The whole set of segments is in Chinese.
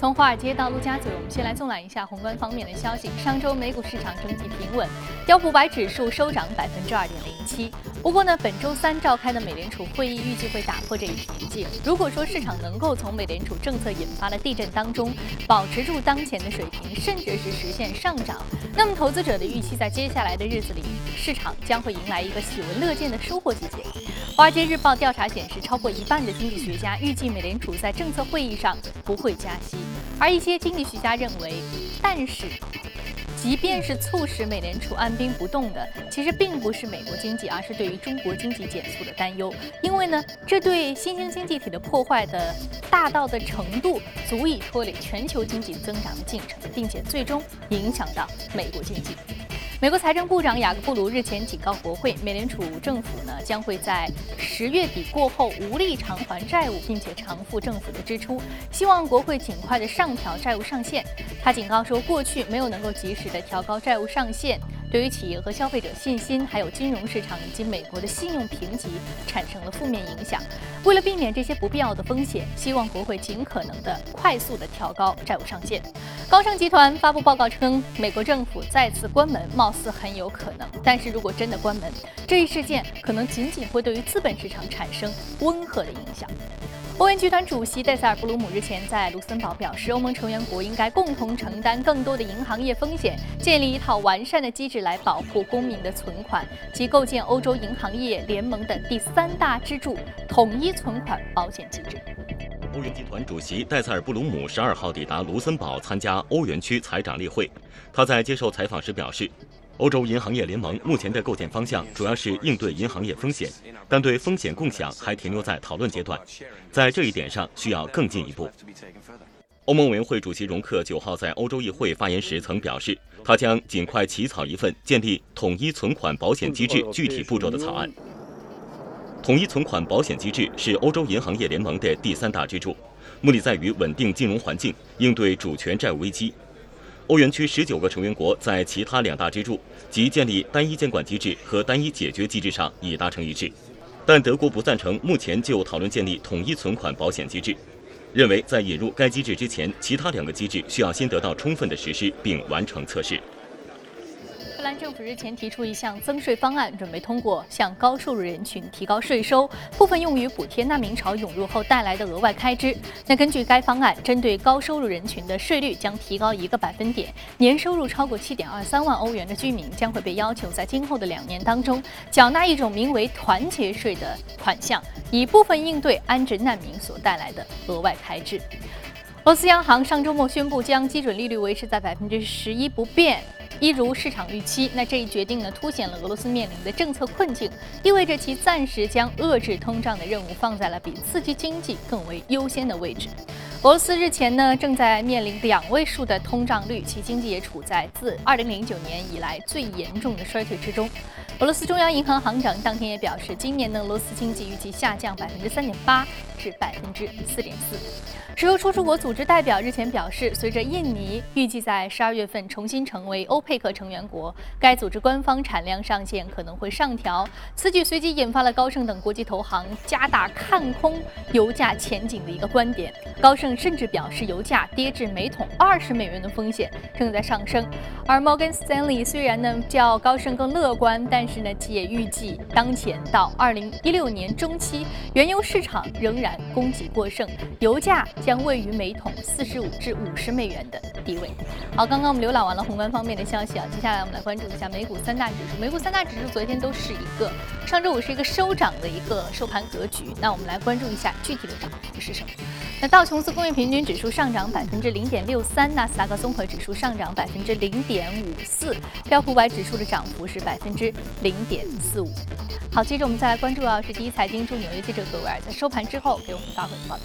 从华尔街到陆家嘴，我们先来纵览一下宏观方面的消息。上周美股市场整体平稳，标普百指数收涨百分之二点零七。不过呢，本周三召开的美联储会议预计会打破这一平静。如果说市场能够从美联储政策引发的地震当中保持住当前的水平，甚至是实现上涨，那么投资者的预期在接下来的日子里，市场将会迎来一个喜闻乐见的收获季节。华尔街日报调查显示，超过一半的经济学家预计美联储在政策会议上不会加息。而一些经济学家认为，但是，即便是促使美联储按兵不动的，其实并不是美国经济，而是对于中国经济减速的担忧。因为呢，这对新兴经济体的破坏的大到的程度，足以拖累全球经济增长的进程，并且最终影响到美国经济。美国财政部长雅各布鲁日前警告国会，美联储政府呢将会在十月底过后无力偿还债务，并且偿付政府的支出，希望国会尽快的上调债务上限。他警告说，过去没有能够及时的调高债务上限。对于企业和消费者信心，还有金融市场以及美国的信用评级产生了负面影响。为了避免这些不必要的风险，希望国会尽可能的快速的调高债务上限。高盛集团发布报告称，美国政府再次关门貌似很有可能，但是如果真的关门，这一事件可能仅仅会对于资本市场产生温和的影响。欧元集团主席戴塞尔布鲁姆日前在卢森堡表示，欧盟成员国应该共同承担更多的银行业风险，建立一套完善的机制来保护公民的存款，及构建欧洲银行业联盟的第三大支柱——统一存款保险机制。欧元集团主席戴塞尔布鲁姆十二号抵达卢森堡参加欧元区财长例会，他在接受采访时表示。欧洲银行业联盟目前的构建方向主要是应对银行业风险，但对风险共享还停留在讨论阶段，在这一点上需要更进一步。欧盟委员会主席容克九号在欧洲议会发言时曾表示，他将尽快起草一份建立统一存款保险机制具体步骤的草案。统一存款保险机制是欧洲银行业联盟的第三大支柱，目的在于稳定金融环境，应对主权债务危机。欧元区十九个成员国在其他两大支柱，即建立单一监管机制和单一解决机制上已达成一致，但德国不赞成目前就讨论建立统一存款保险机制，认为在引入该机制之前，其他两个机制需要先得到充分的实施并完成测试。荷兰政府日前提出一项增税方案，准备通过向高收入人群提高税收，部分用于补贴难民潮涌入后带来的额外开支。那根据该方案，针对高收入人群的税率将提高一个百分点，年收入超过七点二三万欧元的居民将会被要求在今后的两年当中缴纳一种名为团结税的款项，以部分应对安置难民所带来的额外开支。俄罗斯央行上周末宣布将基准利率维持在百分之十一不变。一如市场预期，那这一决定呢，凸显了俄罗斯面临的政策困境，意味着其暂时将遏制通胀的任务放在了比刺激经济更为优先的位置。俄罗斯日前呢，正在面临两位数的通胀率，其经济也处在自2009年以来最严重的衰退之中。俄罗斯中央银行行长当天也表示，今年呢，俄罗斯经济预计下降百分之三点八至百分之四点四。石油输出国组织代表日前表示，随着印尼预计在十二月份重新成为欧佩克成员国，该组织官方产量上限可能会上调。此举随即引发了高盛等国际投行加大看空油价前景的一个观点。高盛甚至表示，油价跌至每桶二十美元的风险正在上升。而 Morgan Stanley 虽然呢较高盛更乐观，但是呢其也预计，当前到二零一六年中期，原油市场仍然供给过剩，油价。将位于每桶四十五至五十美元的低位。好，刚刚我们浏览完了宏观方面的消息啊，接下来我们来关注一下美股三大指数。美股三大指数昨天都是一个上周五是一个收涨的一个收盘格局。那我们来关注一下具体的涨幅是什么？那道琼斯工业平均指数上涨百分之零点六三，纳斯达克综合指数上涨百分之零点五四，标普百指数的涨幅是百分之零点四五。好，接着我们再来关注啊是第一财经驻纽约记者葛维尔在收盘之后给我们发回的报道。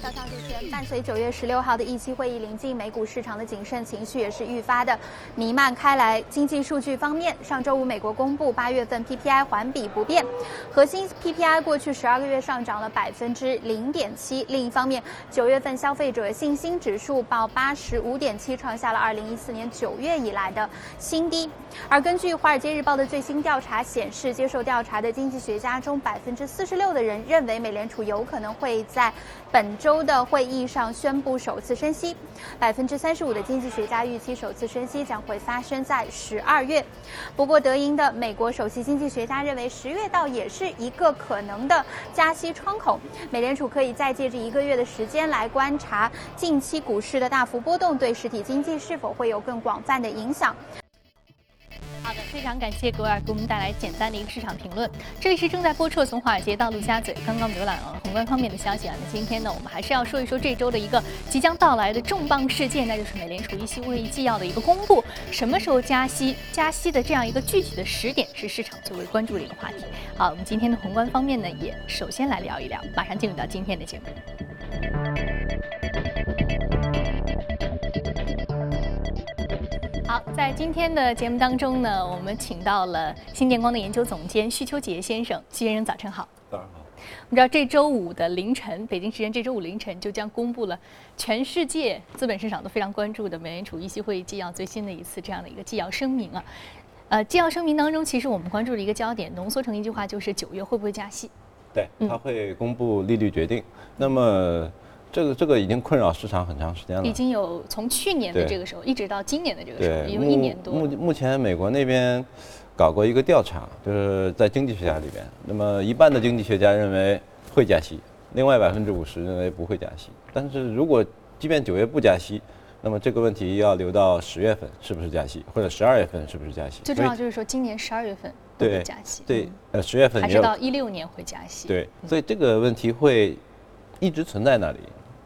早上主前，伴随九月十六号的议息会议临近，美股市场的谨慎情绪也是愈发的弥漫开来。经济数据方面，上周五美国公布八月份 PPI 环比不变，核心 PPI 过去十二个月上涨了百分之零点七。另一方面，九月份消费者信心指数报八十五点七，创下了二零一四年九月以来的新低。而根据《华尔街日报》的最新调查显示，接受调查的经济学家中，百分之四十六的人认为美联储有可能会在本周。的会议上宣布首次升息。百分之三十五的经济学家预期首次升息将会发生在十二月。不过，德银的美国首席经济学家认为，十月倒也是一个可能的加息窗口。美联储可以再借这一个月的时间来观察近期股市的大幅波动对实体经济是否会有更广泛的影响。非常感谢格尔给我们带来简单的一个市场评论。这里是正在播出的从华尔街到陆家嘴，刚刚浏览了宏观方面的消息啊。那今天呢，我们还是要说一说这周的一个即将到来的重磅事件，那就是美联储议息会议纪要的一个公布。什么时候加息？加息的这样一个具体的时点是市场最为关注的一个话题。好，我们今天的宏观方面呢，也首先来聊一聊，马上进入到今天的节目。在今天的节目当中呢，我们请到了新电光的研究总监徐秋杰先生。徐先生，早晨好。早上好。我们知道这周五的凌晨，北京时间这周五凌晨就将公布了全世界资本市场都非常关注的美联储议息会议纪要最新的一次这样的一个纪要声明啊。呃，纪要声明当中，其实我们关注的一个焦点浓缩成一句话，就是九月会不会加息？对，它会公布利率决定。那么。这个这个已经困扰市场很长时间了，已经有从去年的这个时候一直到今年的这个时候，有一年多。目目前美国那边搞过一个调查，就是在经济学家里边，那么一半的经济学家认为会加息，另外百分之五十认为不会加息。但是如果即便九月不加息，那么这个问题要留到十月份是不是加息，或者十二月份是不是加息？最重要就是说今年十二月份会加息，对，呃，十月份还是到一六年会加息？对，所以这个问题会一直存在那里。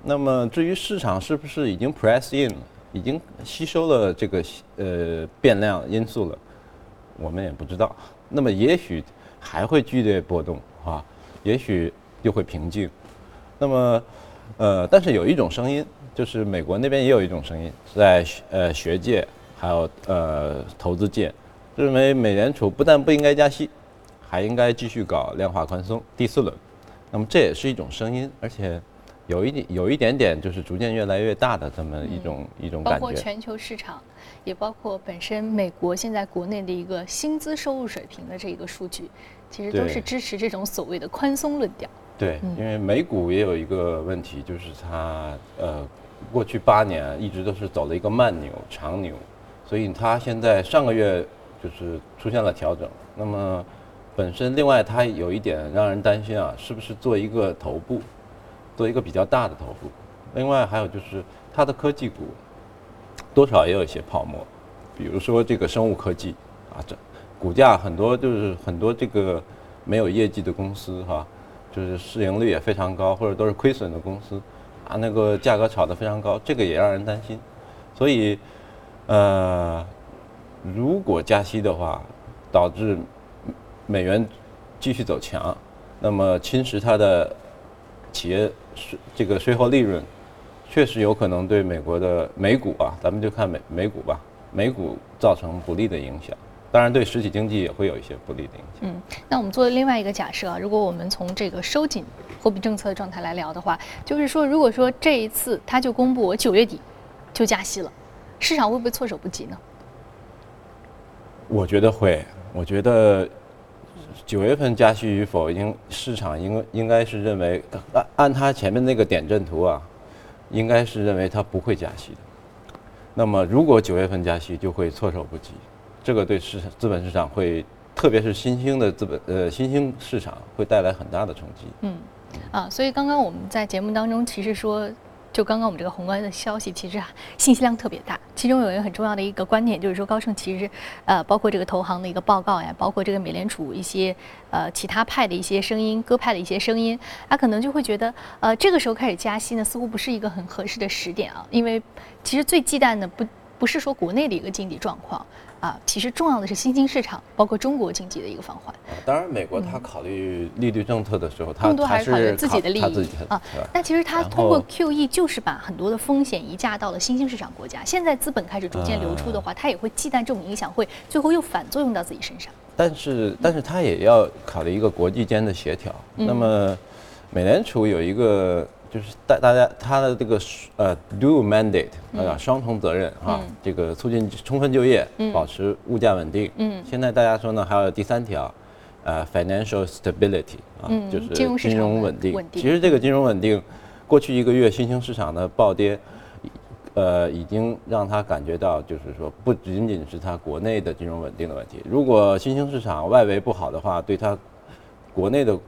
那么至于市场是不是已经 press in 了，已经吸收了这个呃变量因素了，我们也不知道。那么也许还会剧烈波动啊，也许又会平静。那么呃，但是有一种声音，就是美国那边也有一种声音，在呃学界还有呃投资界，认为美联储不但不应该加息，还应该继续搞量化宽松第四轮。那么这也是一种声音，而且。有一点，有一点点，就是逐渐越来越大的这么一种一种感觉。包括全球市场，也包括本身美国现在国内的一个薪资收入水平的这一个数据，其实都是支持这种所谓的宽松论调。对，因为美股也有一个问题，就是它呃，过去八年一直都是走了一个慢牛、长牛，所以它现在上个月就是出现了调整。那么本身另外它有一点让人担心啊，是不是做一个头部？做一个比较大的投入，另外还有就是它的科技股，多少也有一些泡沫，比如说这个生物科技啊，这股价很多就是很多这个没有业绩的公司哈，就是市盈率也非常高，或者都是亏损的公司，啊那个价格炒得非常高，这个也让人担心，所以呃，如果加息的话，导致美元继续走强，那么侵蚀它的企业。税这个税后利润，确实有可能对美国的美股啊，咱们就看美美股吧，美股造成不利的影响。当然，对实体经济也会有一些不利的影响。嗯，那我们做另外一个假设啊，如果我们从这个收紧货币政策的状态来聊的话，就是说，如果说这一次他就公布我九月底就加息了，市场会不会措手不及呢？我觉得会，我觉得。九月份加息与否，应市场应应该是认为按按它前面那个点阵图啊，应该是认为它不会加息的。那么如果九月份加息，就会措手不及，这个对市场资本市场会，特别是新兴的资本呃新兴市场会带来很大的冲击。嗯，啊，所以刚刚我们在节目当中其实说。就刚刚我们这个宏观的消息，其实信息量特别大。其中有一个很重要的一个观点，就是说高盛其实，呃，包括这个投行的一个报告呀，包括这个美联储一些呃其他派的一些声音，鸽派的一些声音，他可能就会觉得，呃，这个时候开始加息呢，似乎不是一个很合适的时点啊，因为其实最忌惮的不不是说国内的一个经济状况。啊，其实重要的是新兴市场，包括中国经济的一个放缓。当然，美国它考虑利率政策的时候，它更多还是考虑自己的利益啊。那其实它通过 QE 就是把很多的风险移嫁到了新兴市场国家。现在资本开始逐渐流出的话，它也会忌惮这种影响会最后又反作用到自己身上。但是，但是它也要考虑一个国际间的协调。那么，美联储有一个。就是大大家他的这个呃 dual mandate 啊双重责任啊，这个促进充分就业，保持物价稳定。嗯，现在大家说呢，还有第三条，呃 financial stability 啊，就是金融稳定。其实这个金融稳定，过去一个月新兴市场的暴跌，呃，已经让他感觉到，就是说不仅仅是他国内的金融稳定的问题。如果新兴市场外围不好的话，对他国内的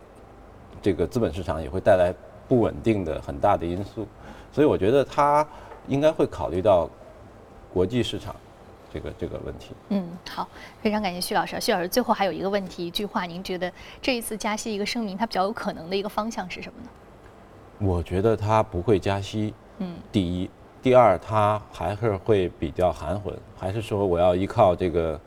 这个资本市场也会带来不稳定的很大的因素。所以我觉得他应该会考虑到国际市场这个这个问题。嗯，好，非常感谢徐老师。徐老师最后还有一个问题，一句话，您觉得这一次加息一个声明，它比较有可能的一个方向是什么呢？我觉得它不会加息。嗯，第一，第二，它还是会比较含混，还是说我要依靠这个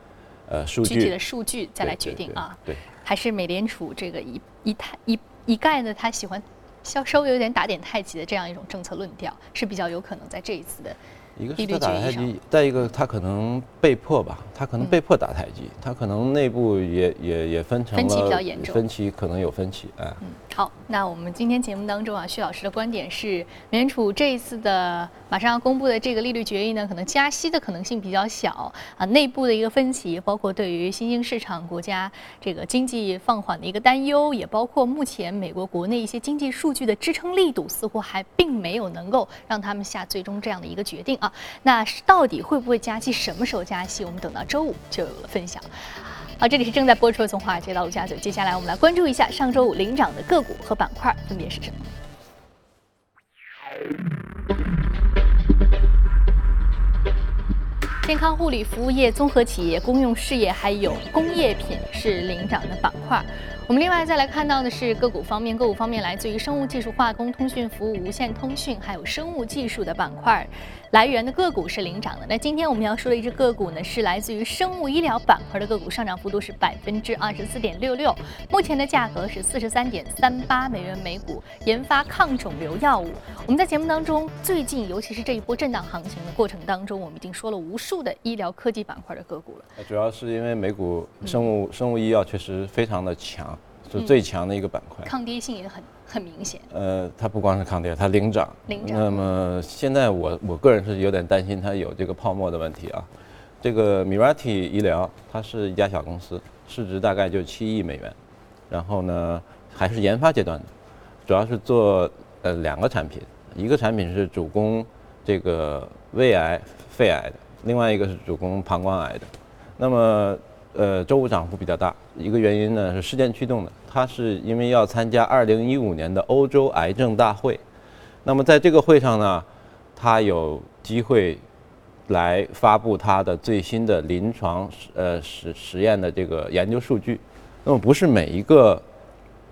呃数据具体的数据再来决定啊？对，还是美联储这个一一太一一概的？他喜欢稍稍微有点打点太极的这样一种政策论调，是比较有可能在这一次的。一个是他打太极，再一个他可能被迫吧，他可能被迫打太极，他可能内部也也也分成了分歧比较严重，分歧可能有分歧哎。嗯，好，那我们今天节目当中啊，徐老师的观点是，美联储这一次的马上要公布的这个利率决议呢，可能加息的可能性比较小啊，内部的一个分歧，包括对于新兴市场国家这个经济放缓的一个担忧，也包括目前美国国内一些经济数据的支撑力度，似乎还并没有能够让他们下最终这样的一个决定啊。那到底会不会加息？什么时候加息？我们等到周五就有了分享。好，这里是正在播出的《从华尔街到陆家嘴》，接下来我们来关注一下上周五领涨的个股和板块分别是什么。健康护理服务业、综合企业、公用事业还有工业品是领涨的板块。我们另外再来看到的是个股方面，个股方面来自于生物技术、化工、通讯服务、无线通讯，还有生物技术的板块。来源的个股是领涨的。那今天我们要说的一只个股呢，是来自于生物医疗板块的个股，上涨幅度是百分之二十四点六六，目前的价格是四十三点三八美元每股。研发抗肿瘤药物。我们在节目当中，最近尤其是这一波震荡行情的过程当中，我们已经说了无数的医疗科技板块的个股了。主要是因为美股生物生物医药确实非常的强，是最强的一个板块，抗跌性也很。很明显，呃，它不光是抗跌，它领涨。领涨。那么现在我我个人是有点担心它有这个泡沫的问题啊。这个 Mirati 医疗，它是一家小公司，市值大概就七亿美元，然后呢还是研发阶段的，主要是做呃两个产品，一个产品是主攻这个胃癌、肺癌的，另外一个是主攻膀胱癌的。那么呃周五涨幅比较大，一个原因呢是事件驱动的。他是因为要参加二零一五年的欧洲癌症大会，那么在这个会上呢，他有机会来发布他的最新的临床实呃实实验的这个研究数据。那么不是每一个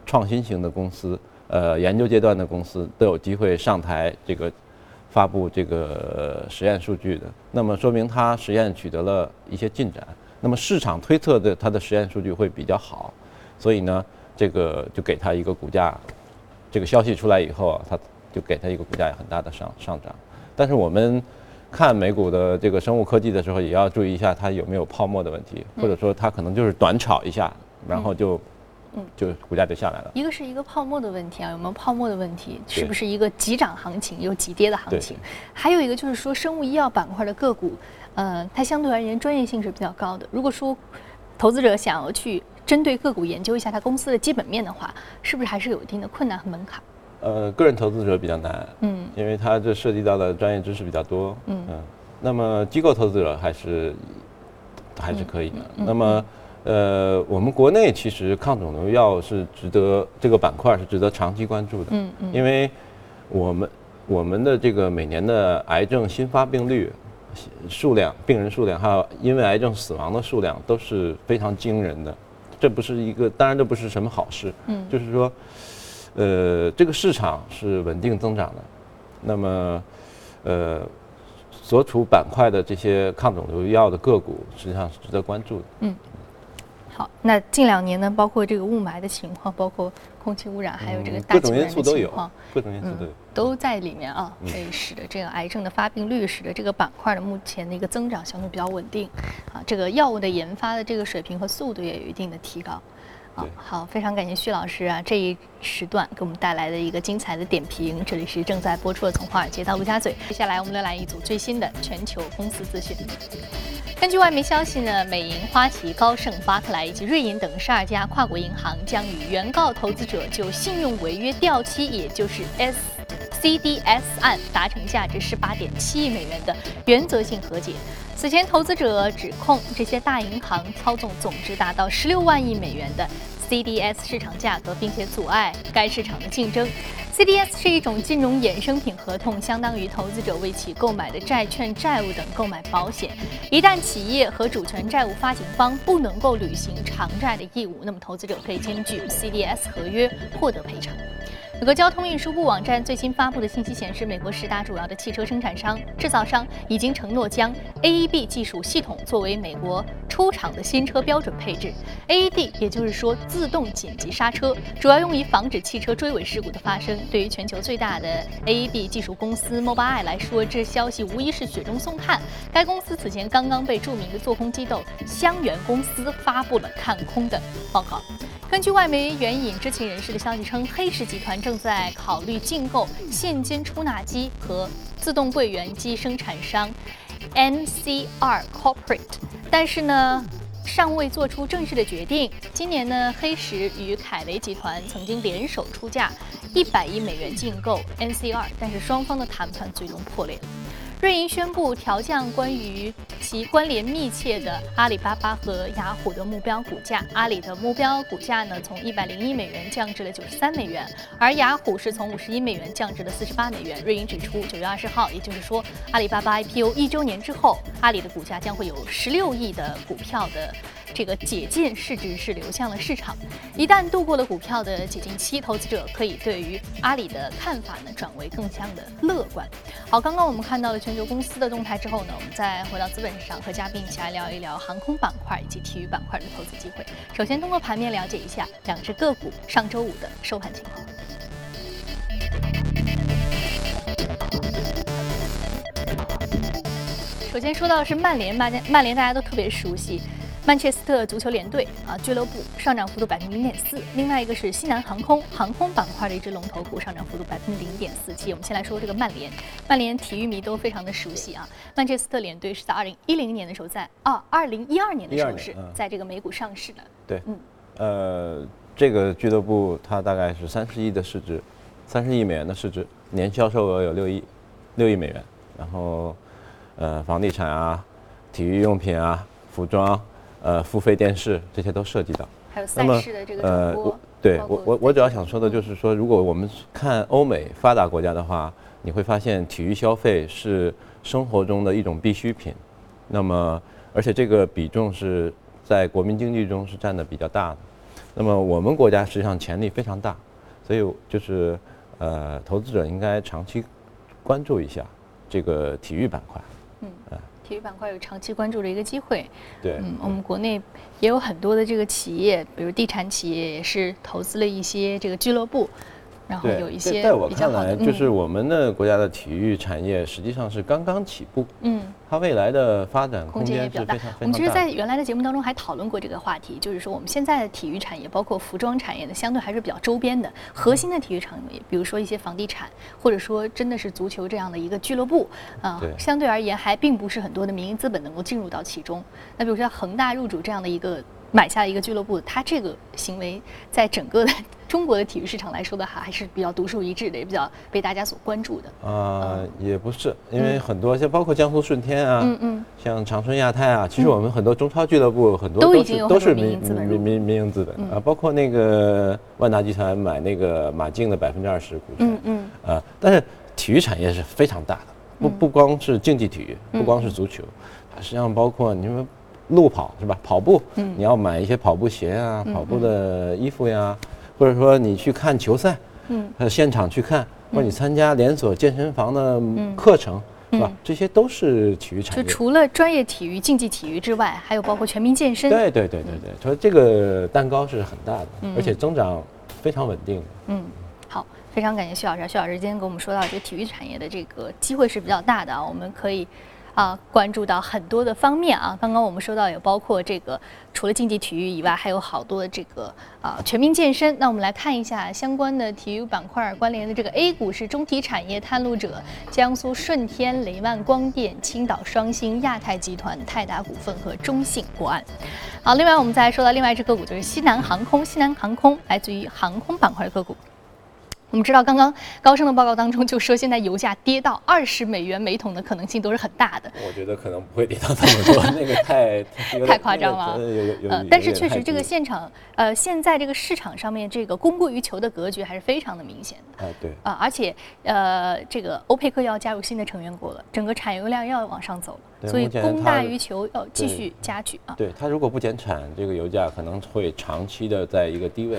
创新型的公司，呃研究阶段的公司都有机会上台这个发布这个实验数据的。那么说明他实验取得了一些进展。那么市场推测的他的实验数据会比较好，所以呢。这个就给它一个股价，这个消息出来以后啊，它就给它一个股价很大的上上涨。但是我们看美股的这个生物科技的时候，也要注意一下它有没有泡沫的问题，或者说它可能就是短炒一下，然后就，就股价就下来了。一个是一个泡沫的问题啊，有没有泡沫的问题？是不是一个急涨行情又急跌的行情？还有一个就是说，生物医药板块的个股，呃，它相对而言专业性是比较高的。如果说投资者想要去针对个股研究一下它公司的基本面的话，是不是还是有一定的困难和门槛？呃，个人投资者比较难，嗯，因为它这涉及到的专业知识比较多，嗯嗯。那么机构投资者还是还是可以的。那么，呃，我们国内其实抗肿瘤药是值得这个板块是值得长期关注的，嗯嗯，因为我们我们的这个每年的癌症新发病率。数量、病人数量，还有因为癌症死亡的数量都是非常惊人的，这不是一个，当然这不是什么好事。嗯，就是说，呃，这个市场是稳定增长的，那么，呃，所处板块的这些抗肿瘤药的个股，实际上是值得关注的。嗯。好，那近两年呢，包括这个雾霾的情况，包括空气污染，还有这个大自然的情况，各种因素都有，都在里面啊，可以使得这个癌症的发病率，使得这个板块的目前的一个增长相对比较稳定，啊，这个药物的研发的这个水平和速度也有一定的提高。好，好非常感谢徐老师啊，这一时段给我们带来的一个精彩的点评。这里是正在播出的《从华尔街到陆家嘴》，接下来我们来一组最新的全球公司资讯。根据外媒消息呢，美银、花旗、高盛、巴克莱以及瑞银等十二家跨国银行将与原告投资者就信用违约掉期，也就是 S。CDS 案达成价值十八点七亿美元的原则性和解。此前，投资者指控这些大银行操纵总值达到十六万亿美元的 CDS 市场价格，并且阻碍该市场的竞争。CDS 是一种金融衍生品合同，相当于投资者为其购买的债券、债务等购买保险。一旦企业和主权债务发行方不能够履行偿债的义务，那么投资者可以根据 CDS 合约获得赔偿。美国交通运输部网站最新发布的信息显示，美国十大主要的汽车生产商、制造商已经承诺将 AEB 技术系统作为美国出厂的新车标准配置。AED 也就是说自动紧急刹车，主要用于防止汽车追尾事故的发生。对于全球最大的 AEB 技术公司 Mobileye 来说，这消息无疑是雪中送炭。该公司此前刚刚被著名的做空机构香源公司发布了看空的报告。根据外媒援引知情人士的消息称，黑石集团正在考虑竞购现金出纳机和自动柜员机生产商 NCR Corporate，但是呢，尚未做出正式的决定。今年呢，黑石与凯雷集团曾经联手出价一百亿美元竞购 NCR，但是双方的谈判最终破裂了。瑞银宣布调降关于其关联密切的阿里巴巴和雅虎的目标股价。阿里的目标股价呢，从一百零一美元降至了九十三美元，而雅虎是从五十一美元降至了四十八美元。瑞银指出，九月二十号，也就是说阿里巴巴 IPO 一周年之后，阿里的股价将会有十六亿的股票的。这个解禁市值是流向了市场，一旦度过了股票的解禁期，投资者可以对于阿里的看法呢转为更加的乐观。好，刚刚我们看到了全球公司的动态之后呢，我们再回到资本市场，和嘉宾一起来聊一聊航空板块以及体育板块的投资机会。首先通过盘面了解一下两只个股上周五的收盘情况。首先说到的是曼联，曼联曼联大家都特别熟悉。曼彻斯特足球联队啊，俱乐部上涨幅度百分之零点四。另外一个是西南航空，航空板块的一只龙头股，上涨幅度百分之零点四七。我们先来说这个曼联，曼联体育迷都非常的熟悉啊。曼彻斯特联队是在二零一零年的时候，在啊二零一二年的时候是在这个美股上市的。对，嗯，呃，这个俱乐部它大概是三十亿的市值，三十亿美元的市值，年销售额有六亿，六亿美元。然后，呃，房地产啊，体育用品啊，服装。呃，付费电视这些都涉及到，还有赛事的这个呃，我对我我我主要想说的就是说，如果我们看欧美发达国家的话，你会发现体育消费是生活中的一种必需品，那么而且这个比重是在国民经济中是占的比较大的，那么我们国家实际上潜力非常大，所以就是呃，投资者应该长期关注一下这个体育板块，嗯。啊。体育板块有长期关注的一个机会，对，嗯，我们国内也有很多的这个企业，比如地产企业也是投资了一些这个俱乐部。然后有一些在我看来，就是我们的国家的体育产业实际上是刚刚起步，嗯，它未来的发展空间也比较大。我们其实，在原来的节目当中还讨论过这个话题，就是说我们现在的体育产业，包括服装产业呢，相对还是比较周边的。核心的体育产业，比如说一些房地产，或者说真的是足球这样的一个俱乐部，啊，相对而言还并不是很多的民营资本能够进入到其中。那比如说恒大入主这样的一个。买下一个俱乐部，他这个行为在整个的中国的体育市场来说的话，还是比较独树一帜的，也比较被大家所关注的。啊，也不是，因为很多像包括江苏舜天啊，嗯嗯，像长春亚泰啊，其实我们很多中超俱乐部很多都是都是民民民民营资本啊，包括那个万达集团买那个马竞的百分之二十股权，嗯嗯，啊，但是体育产业是非常大的，不不光是竞技体育，不光是足球，它实际上包括你们。路跑是吧？跑步，嗯，你要买一些跑步鞋啊，跑步的衣服呀，或者说你去看球赛，嗯，现场去看，或者你参加连锁健身房的课程，是吧？这些都是体育产业。就除了专业体育、竞技体育之外，还有包括全民健身。对对对对对，所以这个蛋糕是很大的，而且增长非常稳定。嗯，好，非常感谢徐老师。徐老师今天跟我们说到，这个体育产业的这个机会是比较大的啊，我们可以。啊，关注到很多的方面啊。刚刚我们说到，有包括这个除了竞技体育以外，还有好多的这个啊全民健身。那我们来看一下相关的体育板块关联的这个 A 股是中体产业探路者、江苏舜天、雷曼光电、青岛双星、亚太集团、泰达股份和中信国安。好，另外我们再说到另外一只个股，就是西南航空。西南航空来自于航空板块的个股。我们知道，刚刚高盛的报告当中就说，现在油价跌到二十美元每桶的可能性都是很大的。我觉得可能不会跌到这么多，那个太太夸张了。但是确实这个现场，呃，现在这个市场上面这个供过于求的格局还是非常的明显的。哎，对。啊，而且呃，这个欧佩克要加入新的成员国了，整个产油量要往上走了，所以供大于求要继续加剧啊。对它如果不减产，这个油价可能会长期的在一个低位。